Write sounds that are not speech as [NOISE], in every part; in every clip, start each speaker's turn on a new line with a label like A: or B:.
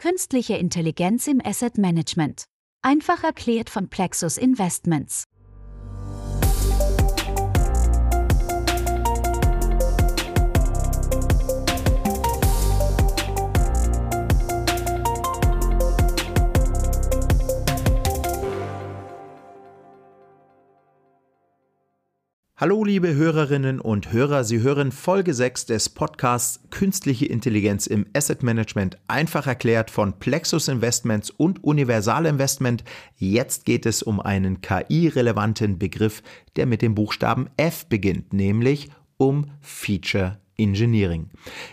A: Künstliche Intelligenz im Asset Management. Einfach erklärt von Plexus Investments.
B: Hallo liebe Hörerinnen und Hörer, Sie hören Folge 6 des Podcasts Künstliche Intelligenz im Asset Management einfach erklärt von Plexus Investments und Universal Investment. Jetzt geht es um einen KI-relevanten Begriff, der mit dem Buchstaben F beginnt, nämlich um Feature Engineering.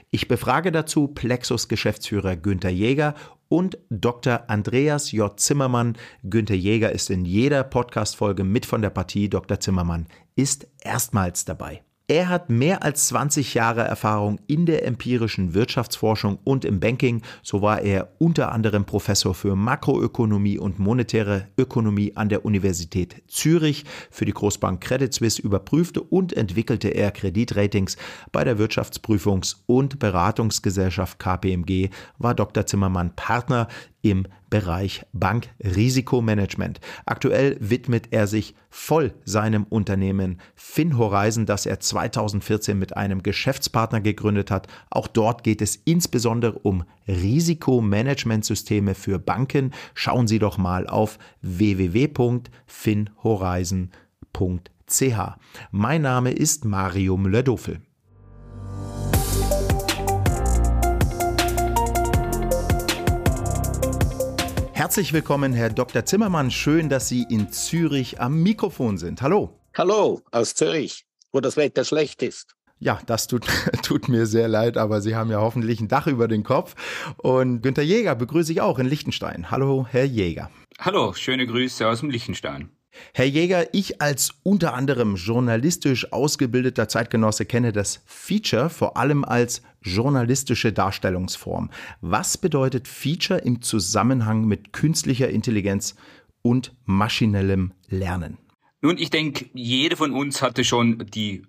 B: Ich befrage dazu Plexus Geschäftsführer Günther Jäger und Dr. Andreas J. Zimmermann. Günther Jäger ist in jeder Podcast-Folge mit von der Partie. Dr. Zimmermann ist erstmals dabei. Er hat mehr als 20 Jahre Erfahrung in der empirischen Wirtschaftsforschung und im Banking. So war er unter anderem Professor für Makroökonomie und monetäre Ökonomie an der Universität Zürich. Für die Großbank Credit Suisse überprüfte und entwickelte er Kreditratings. Bei der Wirtschaftsprüfungs- und Beratungsgesellschaft KPMG war Dr. Zimmermann Partner im Bereich Bankrisikomanagement. Aktuell widmet er sich voll seinem Unternehmen FinHorizon, das er 2014 mit einem Geschäftspartner gegründet hat. Auch dort geht es insbesondere um Risikomanagementsysteme für Banken. Schauen Sie doch mal auf www.finhorizon.ch. Mein Name ist Mario Müller-Dofel. Herzlich willkommen, Herr Dr. Zimmermann. Schön, dass Sie in Zürich am Mikrofon sind. Hallo.
C: Hallo aus Zürich, wo das Wetter schlecht ist.
B: Ja, das tut, [LAUGHS] tut mir sehr leid, aber Sie haben ja hoffentlich ein Dach über den Kopf. Und Günter Jäger begrüße ich auch in Liechtenstein. Hallo, Herr Jäger.
D: Hallo, schöne Grüße aus dem Liechtenstein.
B: Herr Jäger, ich als unter anderem journalistisch ausgebildeter Zeitgenosse kenne das Feature vor allem als journalistische Darstellungsform. Was bedeutet Feature im Zusammenhang mit künstlicher Intelligenz und maschinellem Lernen?
D: Nun, ich denke, jeder von uns hatte schon die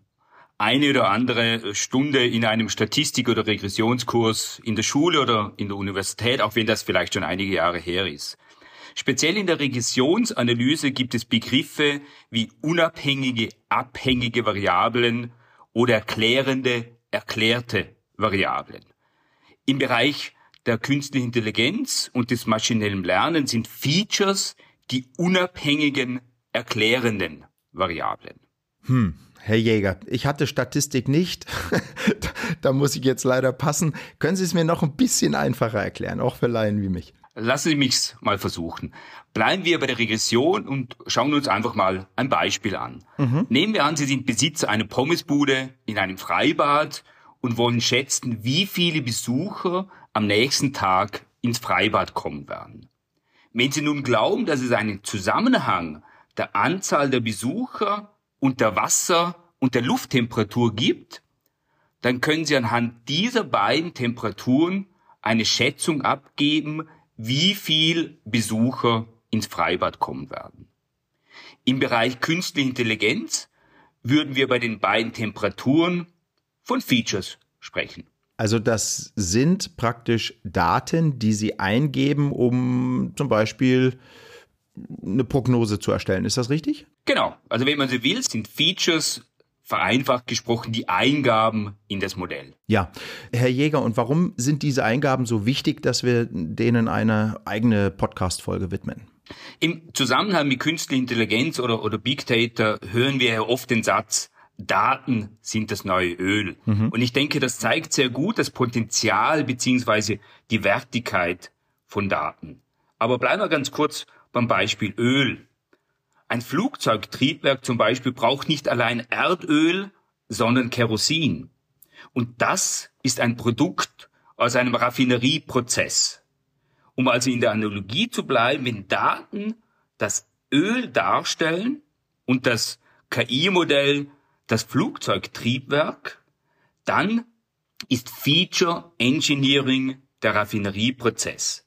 D: eine oder andere Stunde in einem Statistik- oder Regressionskurs in der Schule oder in der Universität, auch wenn das vielleicht schon einige Jahre her ist. Speziell in der Regressionsanalyse gibt es Begriffe wie unabhängige, abhängige Variablen oder erklärende, erklärte Variablen. Im Bereich der künstlichen Intelligenz und des maschinellen Lernens sind Features die unabhängigen, erklärenden Variablen.
B: Hm. Herr Jäger, ich hatte Statistik nicht. [LAUGHS] da muss ich jetzt leider passen. Können Sie es mir noch ein bisschen einfacher erklären, auch für Laien wie mich?
D: Lassen Sie mich's mal versuchen. Bleiben wir bei der Regression und schauen uns einfach mal ein Beispiel an. Mhm. Nehmen wir an, Sie sind Besitzer einer Pommesbude in einem Freibad und wollen schätzen, wie viele Besucher am nächsten Tag ins Freibad kommen werden. Wenn Sie nun glauben, dass es einen Zusammenhang der Anzahl der Besucher und der Wasser- und der Lufttemperatur gibt, dann können Sie anhand dieser beiden Temperaturen eine Schätzung abgeben, wie viel Besucher ins Freibad kommen werden. Im Bereich künstliche Intelligenz würden wir bei den beiden Temperaturen von Features sprechen.
B: Also das sind praktisch Daten, die Sie eingeben, um zum Beispiel eine Prognose zu erstellen. Ist das richtig?
D: Genau. Also wenn man so will, sind Features vereinfacht gesprochen die Eingaben in das Modell.
B: Ja, Herr Jäger, und warum sind diese Eingaben so wichtig, dass wir denen eine eigene Podcast-Folge widmen?
D: Im Zusammenhang mit künstlicher Intelligenz oder, oder Big Data hören wir ja oft den Satz, Daten sind das neue Öl. Mhm. Und ich denke, das zeigt sehr gut das Potenzial beziehungsweise die Wertigkeit von Daten. Aber bleiben wir ganz kurz beim Beispiel Öl. Ein Flugzeugtriebwerk zum Beispiel braucht nicht allein Erdöl, sondern Kerosin. Und das ist ein Produkt aus einem Raffinerieprozess. Um also in der Analogie zu bleiben, wenn Daten das Öl darstellen und das KI-Modell das Flugzeugtriebwerk, dann ist Feature Engineering der Raffinerieprozess.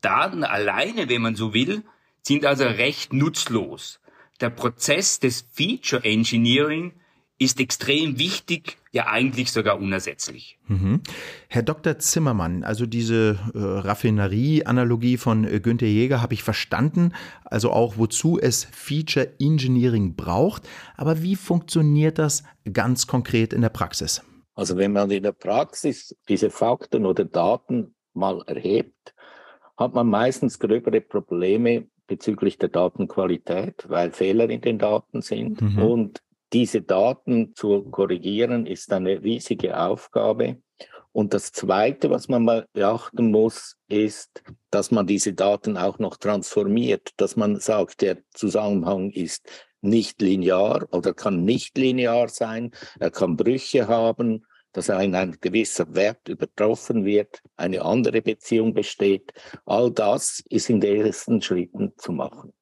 D: Daten alleine, wenn man so will, sind also recht nutzlos. Der Prozess des Feature Engineering ist extrem wichtig, ja eigentlich sogar unersetzlich.
B: Mhm. Herr Dr. Zimmermann, also diese äh, Raffinerie-Analogie von äh, Günther Jäger habe ich verstanden, also auch wozu es Feature Engineering braucht. Aber wie funktioniert das ganz konkret in der Praxis?
C: Also wenn man in der Praxis diese Fakten oder Daten mal erhebt, hat man meistens gröbere Probleme bezüglich der Datenqualität, weil Fehler in den Daten sind mhm. und diese Daten zu korrigieren ist eine riesige Aufgabe. Und das Zweite, was man mal beachten muss, ist, dass man diese Daten auch noch transformiert, dass man sagt, der Zusammenhang ist nicht linear oder kann nicht linear sein, er kann Brüche haben, dass ein, ein gewisser Wert übertroffen wird, eine andere Beziehung besteht. All das ist in den ersten Schritten zu machen.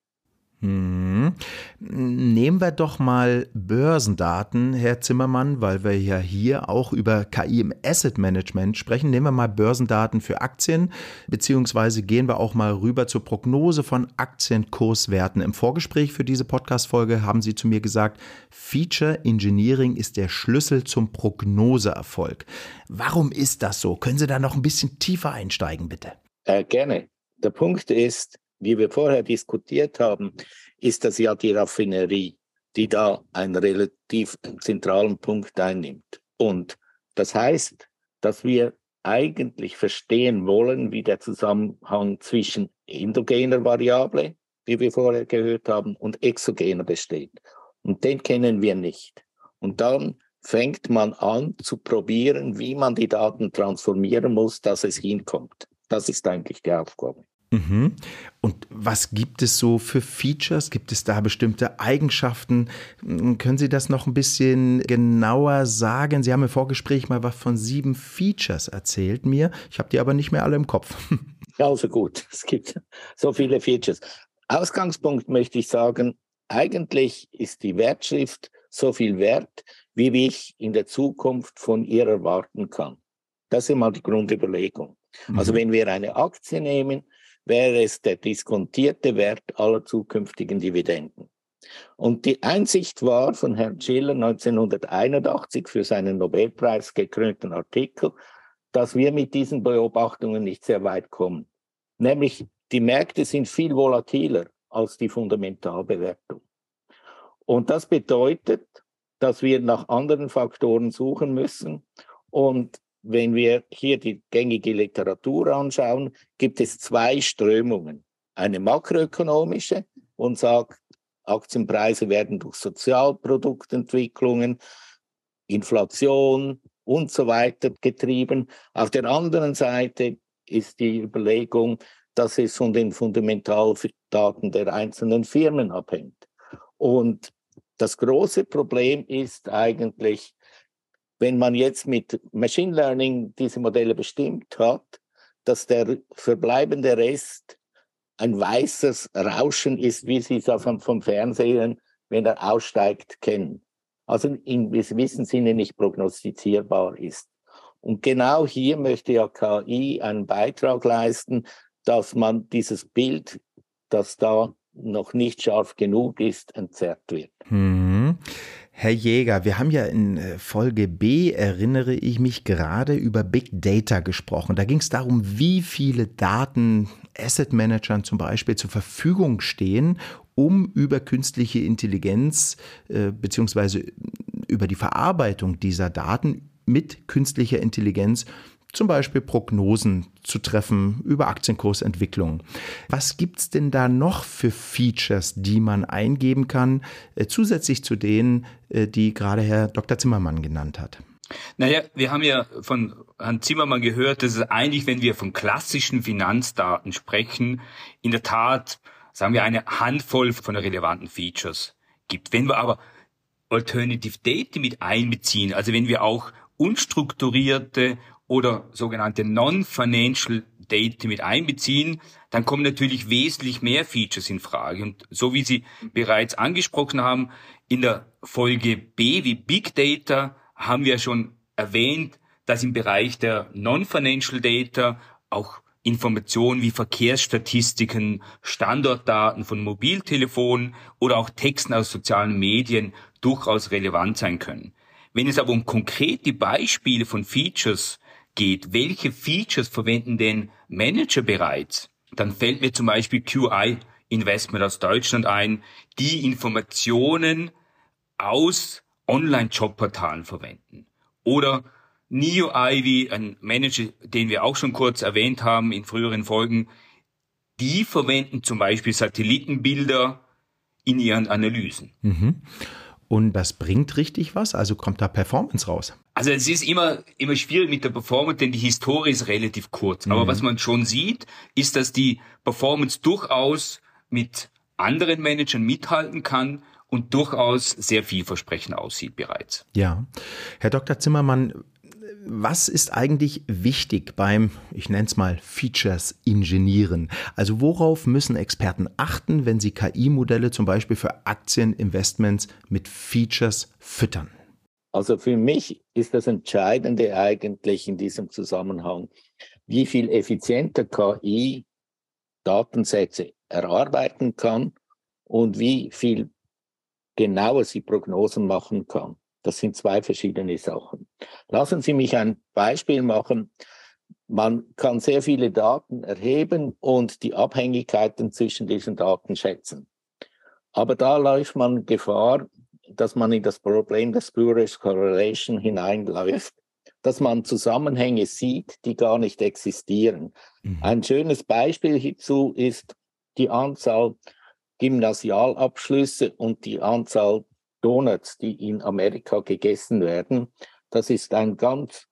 B: Hm. Nehmen wir doch mal Börsendaten, Herr Zimmermann, weil wir ja hier auch über KI im Asset Management sprechen. Nehmen wir mal Börsendaten für Aktien, beziehungsweise gehen wir auch mal rüber zur Prognose von Aktienkurswerten. Im Vorgespräch für diese Podcast-Folge haben Sie zu mir gesagt, Feature Engineering ist der Schlüssel zum Prognoseerfolg. Warum ist das so? Können Sie da noch ein bisschen tiefer einsteigen, bitte?
C: Äh, gerne. Der Punkt ist, wie wir vorher diskutiert haben, ist das ja die Raffinerie, die da einen relativ zentralen Punkt einnimmt. Und das heißt, dass wir eigentlich verstehen wollen, wie der Zusammenhang zwischen endogener Variable, wie wir vorher gehört haben, und exogener besteht. Und den kennen wir nicht. Und dann fängt man an zu probieren, wie man die Daten transformieren muss, dass es hinkommt. Das ist eigentlich die Aufgabe.
B: Mhm. Und was gibt es so für Features? Gibt es da bestimmte Eigenschaften? Hm, können Sie das noch ein bisschen genauer sagen? Sie haben im Vorgespräch mal was von sieben Features erzählt mir. Ich habe die aber nicht mehr alle im Kopf. [LAUGHS]
C: Ja, also gut. [LAUGHS] Es gibt so viele Features. Ausgangspunkt möchte ich sagen, eigentlich ist die Wertschrift so viel wert, wie ich in der Zukunft von ihr erwarten kann. Das ist immer die Grundüberlegung. Also mhm. Also wenn wir eine Aktie nehmen, wäre es der diskontierte Wert aller zukünftigen Dividenden. Und die Einsicht war von Herrn Schiller 1981 für seinen Nobelpreis gekrönten Artikel, dass wir mit diesen Beobachtungen nicht sehr weit kommen. Nämlich die Märkte sind viel volatiler als die Fundamentalbewertung. Und das bedeutet, dass wir nach anderen Faktoren suchen müssen. Und wenn wir hier die gängige Literatur anschauen, gibt es zwei Strömungen. Eine makroökonomische und sagt, Aktienpreise werden durch Sozialproduktentwicklungen, Inflation und so weiter getrieben. Auf der anderen Seite ist die Überlegung, dass es von den Fundamentaldaten der einzelnen Firmen abhängt. Und das große Problem ist eigentlich, wenn man jetzt mit Machine Learning diese Modelle bestimmt hat, dass der verbleibende Rest ein weißes Rauschen ist, wie Sie es vom, vom Fernsehen, wenn er aussteigt, kennen. Also in gewissem Sinne nicht prognostizierbar ist. Und genau hier möchte ja KI einen Beitrag leisten, dass man dieses Bild, das da noch nicht scharf genug ist, entzerrt wird.
B: Mhm. Herr Jäger, wir haben ja in äh, Folge B, erinnere ich mich, gerade über Big Data gesprochen. Da ging es darum, wie viele Daten Asset Managern zum Beispiel zur Verfügung stehen, um über künstliche Intelligenz äh, beziehungsweise über die Verarbeitung dieser Daten mit künstlicher Intelligenz zum Beispiel Prognosen zu treffen über Aktienkursentwicklungen. Was gibt es denn da noch für Features, die man eingeben kann, äh, zusätzlich zu denen, äh, die gerade Herr Dr. Zimmermann genannt hat?
D: Naja, wir haben ja von Herrn Zimmermann gehört, dass es eigentlich, wenn wir von klassischen Finanzdaten sprechen, in der Tat, sagen wir, eine Handvoll von relevanten Features gibt. Wenn wir aber Alternative Data mit einbeziehen, also wenn wir auch unstrukturierte oder sogenannte Non-Financial Data mit einbeziehen, dann kommen natürlich wesentlich mehr Features in Frage. Und so wie Sie bereits angesprochen haben, in der Folge B wie Big Data haben wir schon erwähnt, dass im Bereich der Non-Financial Data auch Informationen wie Verkehrsstatistiken, Standortdaten von Mobiltelefonen oder auch Texten aus sozialen Medien durchaus relevant sein können. Wenn es aber um konkrete Beispiele von Features geht, welche Features verwenden denn Manager bereits, dann fällt mir zum Beispiel QI Investment aus Deutschland ein, die Informationen aus Online-Jobportalen verwenden. Oder Neo Ivy, ein Manager, den wir auch schon kurz erwähnt haben in früheren Folgen, die verwenden zum Beispiel Satellitenbilder in ihren Analysen.
B: Mhm. Und das bringt richtig was? Also kommt da Performance raus?
D: Also es ist immer, immer schwierig mit der Performance, denn die Historie ist relativ kurz. Mhm. Aber was man schon sieht, ist, dass die Performance durchaus mit anderen Managern mithalten kann und durchaus sehr vielversprechend aussieht bereits.
B: Ja. Herr Dr. Zimmermann, was ist eigentlich wichtig beim, ich nenne es mal, Features ingenieren? Also worauf müssen Experten achten, wenn sie KI-Modelle zum Beispiel für Aktieninvestments mit Features füttern?
C: Also für mich ist das Entscheidende eigentlich in diesem Zusammenhang, wie viel effizienter KI Datensätze erarbeiten kann und wie viel genauer sie Prognosen machen kann. Das sind zwei verschiedene Sachen. Lassen Sie mich ein Beispiel machen. Man kann sehr viele Daten erheben und die Abhängigkeiten zwischen diesen Daten schätzen. Aber da läuft man Gefahr, dass man in das Problem der Spurious Correlation hineinläuft, dass man Zusammenhänge sieht, die gar nicht existieren. Mhm. Ein schönes Beispiel hierzu ist die Anzahl Gymnasialabschlüsse und die Anzahl Donuts, die in Amerika gegessen werden. Das ist ein ganz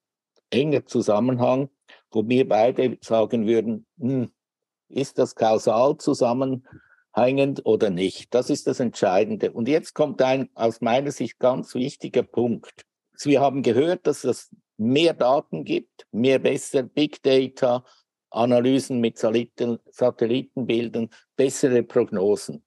C: enger Zusammenhang, wo wir beide sagen würden, hm, ist das kausal zusammenhängend oder nicht? Das ist das Entscheidende. Und jetzt kommt ein aus meiner Sicht ganz wichtiger Punkt. Wir haben gehört, dass es mehr Daten gibt, mehr besser Big Data, Analysen mit Satellitenbildern, bessere Prognosen.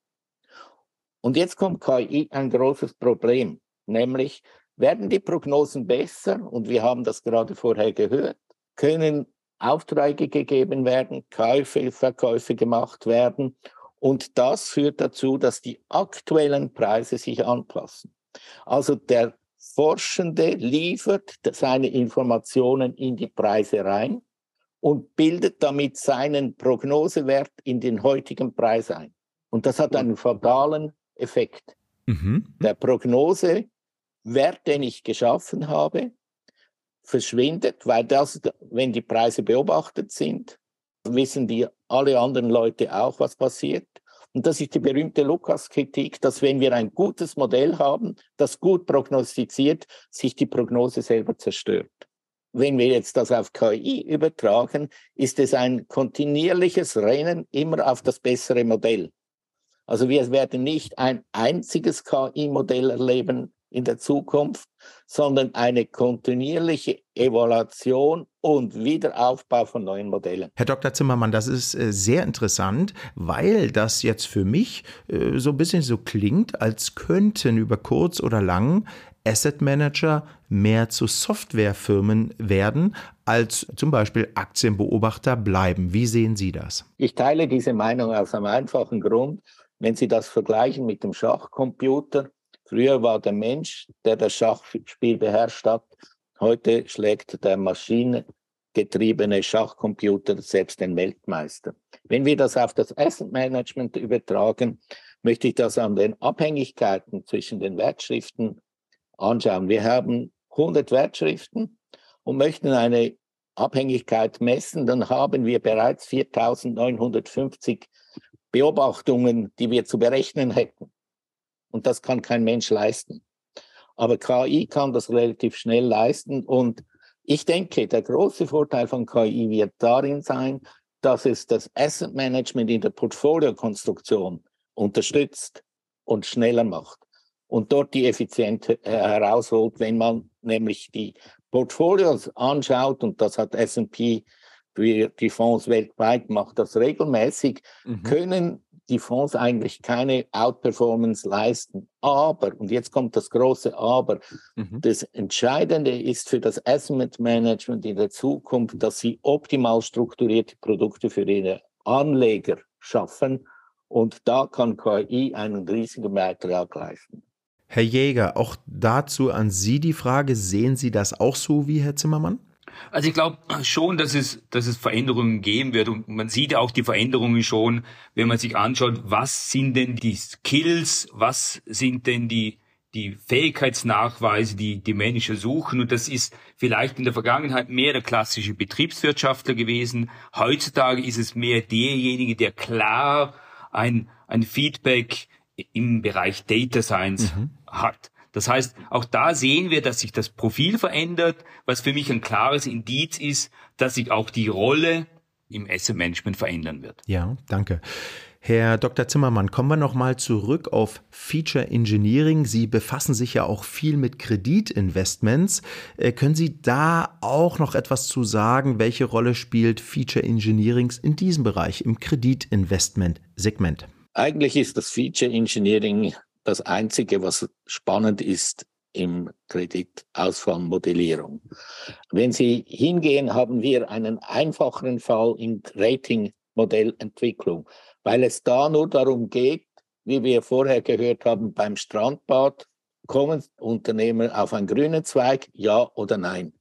C: Und jetzt kommt KI ein großes Problem, nämlich werden die Prognosen besser und wir haben das gerade vorher gehört, können Aufträge gegeben werden, Käufe, Verkäufe gemacht werden und das führt dazu, dass die aktuellen Preise sich anpassen. Also der Forschende liefert seine Informationen in die Preise rein und bildet damit seinen Prognosewert in den heutigen Preis ein. Und das hat einen fatalen Effekt. Mhm. Der Prognosewert, den ich geschaffen habe, verschwindet, weil das, wenn die Preise beobachtet sind, wissen die alle anderen Leute auch, was passiert. Und das ist die berühmte Lukas-Kritik, dass wenn wir ein gutes Modell haben, das gut prognostiziert, sich die Prognose selber zerstört. Wenn wir jetzt das auf KI übertragen, ist es ein kontinuierliches Rennen immer auf das bessere Modell. Also wir werden nicht ein einziges KI-Modell erleben in der Zukunft, sondern eine kontinuierliche Evaluation und Wiederaufbau von neuen Modellen.
B: Herr Dr. Zimmermann, das ist äh, sehr interessant, weil das jetzt für mich äh, so ein bisschen so klingt, als könnten über kurz oder lang Asset Manager mehr zu Softwarefirmen werden, als zum Beispiel Aktienbeobachter bleiben. Wie sehen Sie das?
C: Ich teile diese Meinung aus einem einfachen Grund. Wenn Sie das vergleichen mit dem Schachcomputer, früher war der Mensch, der das Schachspiel beherrscht hat, heute schlägt der maschinengetriebene Schachcomputer selbst den Weltmeister. Wenn wir das auf das Asset Management übertragen, möchte ich das an den Abhängigkeiten zwischen den Wertschriften anschauen. Wir haben 100 Wertschriften und möchten eine Abhängigkeit messen, dann haben wir bereits 4950 Beobachtungen, die wir zu berechnen hätten. Und das kann kein Mensch leisten. Aber KI kann das relativ schnell leisten. Und ich denke, der große Vorteil von KI wird darin sein, dass es das Asset Management in der Portfoliokonstruktion unterstützt und schneller macht und dort die Effizienz herausholt, wenn man nämlich die Portfolios anschaut und das hat S&P für die Fonds weltweit macht das regelmäßig, mhm. können die Fonds eigentlich keine Outperformance leisten. Aber, und jetzt kommt das große Aber, mhm. das Entscheidende ist für das Asset Management in der Zukunft, dass sie optimal strukturierte Produkte für ihre Anleger schaffen. Und da kann KI einen riesigen Beitrag leisten.
B: Herr Jäger, auch dazu an Sie die Frage, sehen Sie das auch so wie Herr Zimmermann?
D: Also ich glaube schon, dass es, dass es Veränderungen geben wird und man sieht auch die Veränderungen schon, wenn man sich anschaut, was sind denn die Skills, was sind denn die die Fähigkeitsnachweise, die die Menschen suchen. Und das ist vielleicht in der Vergangenheit mehr der klassische Betriebswirtschaftler gewesen. Heutzutage ist es mehr derjenige, der klar ein, ein Feedback im Bereich Data Science mhm. hat. Das heißt, auch da sehen wir, dass sich das Profil verändert, was für mich ein klares Indiz ist, dass sich auch die Rolle im Asset Management verändern wird.
B: Ja, danke. Herr Dr. Zimmermann, kommen wir nochmal zurück auf Feature Engineering. Sie befassen sich ja auch viel mit Kreditinvestments. Äh, können Sie da auch noch etwas zu sagen? Welche Rolle spielt Feature Engineering in diesem Bereich, im Kreditinvestment-Segment?
C: Eigentlich ist das Feature Engineering das Einzige, was spannend ist im Kreditausfallmodellierung. Wenn Sie hingehen, haben wir einen einfacheren Fall in Ratingmodellentwicklung weil es da nur darum geht, wie wir vorher gehört haben, beim Strandbad, kommen Unternehmer auf einen grünen Zweig, ja oder nein.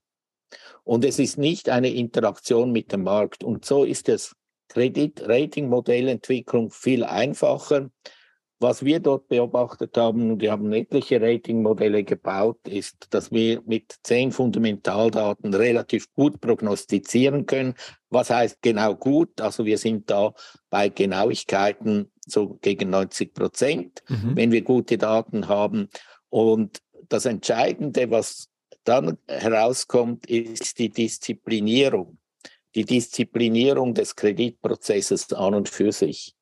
C: Und es ist nicht eine Interaktion mit dem Markt. Und so ist das Kredit-Rating-Modellentwicklung viel einfacher. Was wir dort beobachtet haben, wir haben etliche Ratingmodelle gebaut, ist, dass wir mit zehn Fundamentaldaten relativ gut prognostizieren können. Was heißt genau gut? Also wir sind da bei Genauigkeiten so gegen 90 Prozent, mhm. wenn wir gute Daten haben. Und das Entscheidende, was dann herauskommt, ist die Disziplinierung. Die Disziplinierung des Kreditprozesses an und für sich.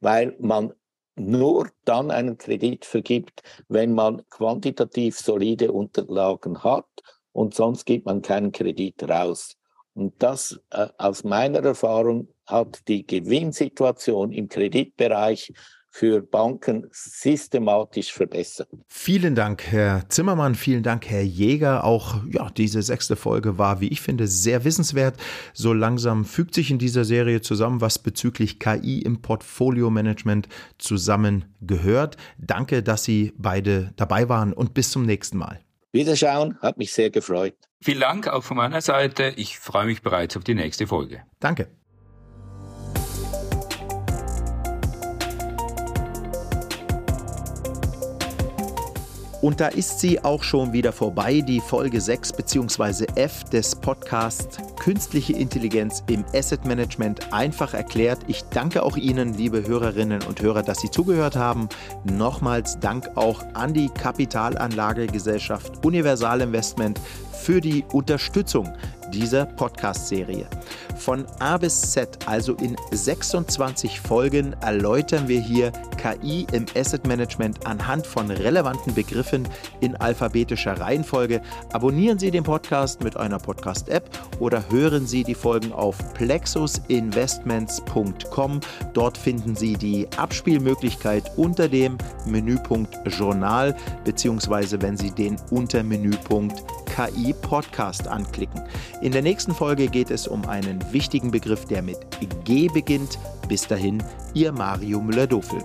C: Weil man nur dann einen Kredit vergibt, wenn man quantitativ solide Unterlagen hat und sonst gibt man keinen Kredit raus. Und das äh, aus meiner Erfahrung hat die Gewinnsituation im Kreditbereich für Banken systematisch verbessern.
B: Vielen Dank, Herr Zimmermann, vielen Dank, Herr Jäger. Auch ja, diese sechste Folge war, wie ich finde, sehr wissenswert. So langsam fügt sich in dieser Serie zusammen, was bezüglich KI im Portfolio-Management zusammengehört. Danke, dass Sie beide dabei waren und bis zum nächsten Mal.
C: Wiederschauen, hat mich sehr gefreut.
D: Vielen Dank auch von meiner Seite. Ich freue mich bereits auf die nächste Folge.
B: Danke. Und da ist sie auch schon wieder vorbei, die Folge 6 bzw. F des Podcasts Künstliche Intelligenz im Asset Management einfach erklärt. Ich danke auch Ihnen, liebe Hörerinnen und Hörer, dass Sie zugehört haben. Nochmals Dank auch an die Kapitalanlagegesellschaft Universal Investment für die Unterstützung dieser Podcast-Serie. Von A bis Z, also in 26 Folgen, erläutern wir hier KI im Asset Management anhand von relevanten Begriffen in alphabetischer Reihenfolge. Abonnieren Sie den Podcast mit einer Podcast-App oder hören Sie die Folgen auf plexusinvestments.com. Dort finden Sie die Abspielmöglichkeit unter dem Menüpunkt Journal, beziehungsweise wenn Sie den Untermenüpunkt KI Podcast anklicken. In der nächsten Folge geht es um einen wichtigen Begriff, der mit G beginnt. Bis dahin, Ihr Mario Müller-Dofel.